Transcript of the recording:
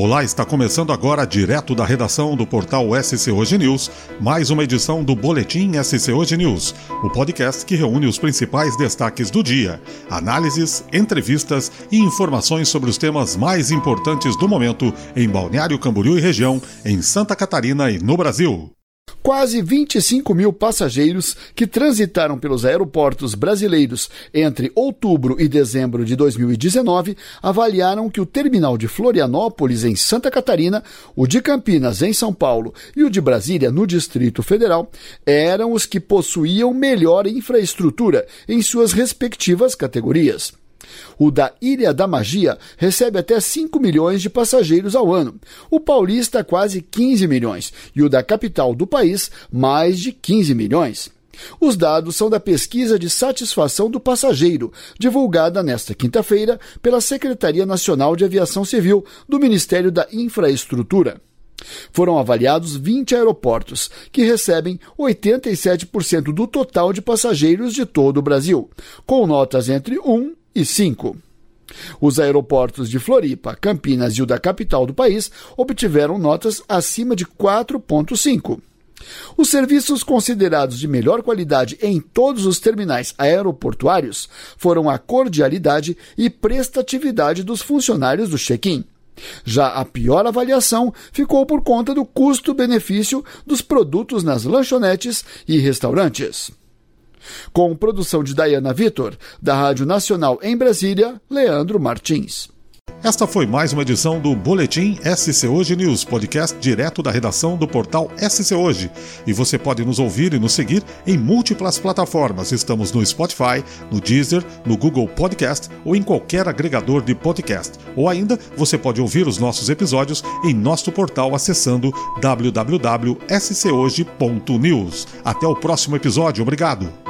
Olá, está começando agora, direto da redação do portal SC Hoje News, mais uma edição do Boletim SC Hoje News, o podcast que reúne os principais destaques do dia, análises, entrevistas e informações sobre os temas mais importantes do momento em Balneário Camboriú e região, em Santa Catarina e no Brasil. Quase 25 mil passageiros que transitaram pelos aeroportos brasileiros entre outubro e dezembro de 2019 avaliaram que o terminal de Florianópolis, em Santa Catarina, o de Campinas, em São Paulo, e o de Brasília, no Distrito Federal, eram os que possuíam melhor infraestrutura em suas respectivas categorias. O da Ilha da Magia recebe até 5 milhões de passageiros ao ano. O paulista, quase 15 milhões. E o da capital do país, mais de 15 milhões. Os dados são da pesquisa de satisfação do passageiro, divulgada nesta quinta-feira pela Secretaria Nacional de Aviação Civil do Ministério da Infraestrutura. Foram avaliados 20 aeroportos, que recebem 87% do total de passageiros de todo o Brasil, com notas entre 1 e 5. Os aeroportos de Floripa, Campinas e o da capital do país obtiveram notas acima de 4,5. Os serviços considerados de melhor qualidade em todos os terminais aeroportuários foram a cordialidade e prestatividade dos funcionários do check-in. Já a pior avaliação ficou por conta do custo-benefício dos produtos nas lanchonetes e restaurantes. Com produção de Diana Vitor, da Rádio Nacional em Brasília, Leandro Martins. Esta foi mais uma edição do Boletim SC Hoje News, podcast direto da redação do portal SC Hoje. E você pode nos ouvir e nos seguir em múltiplas plataformas. Estamos no Spotify, no Deezer, no Google Podcast ou em qualquer agregador de podcast. Ou ainda, você pode ouvir os nossos episódios em nosso portal acessando www.schoje.news. Até o próximo episódio. Obrigado.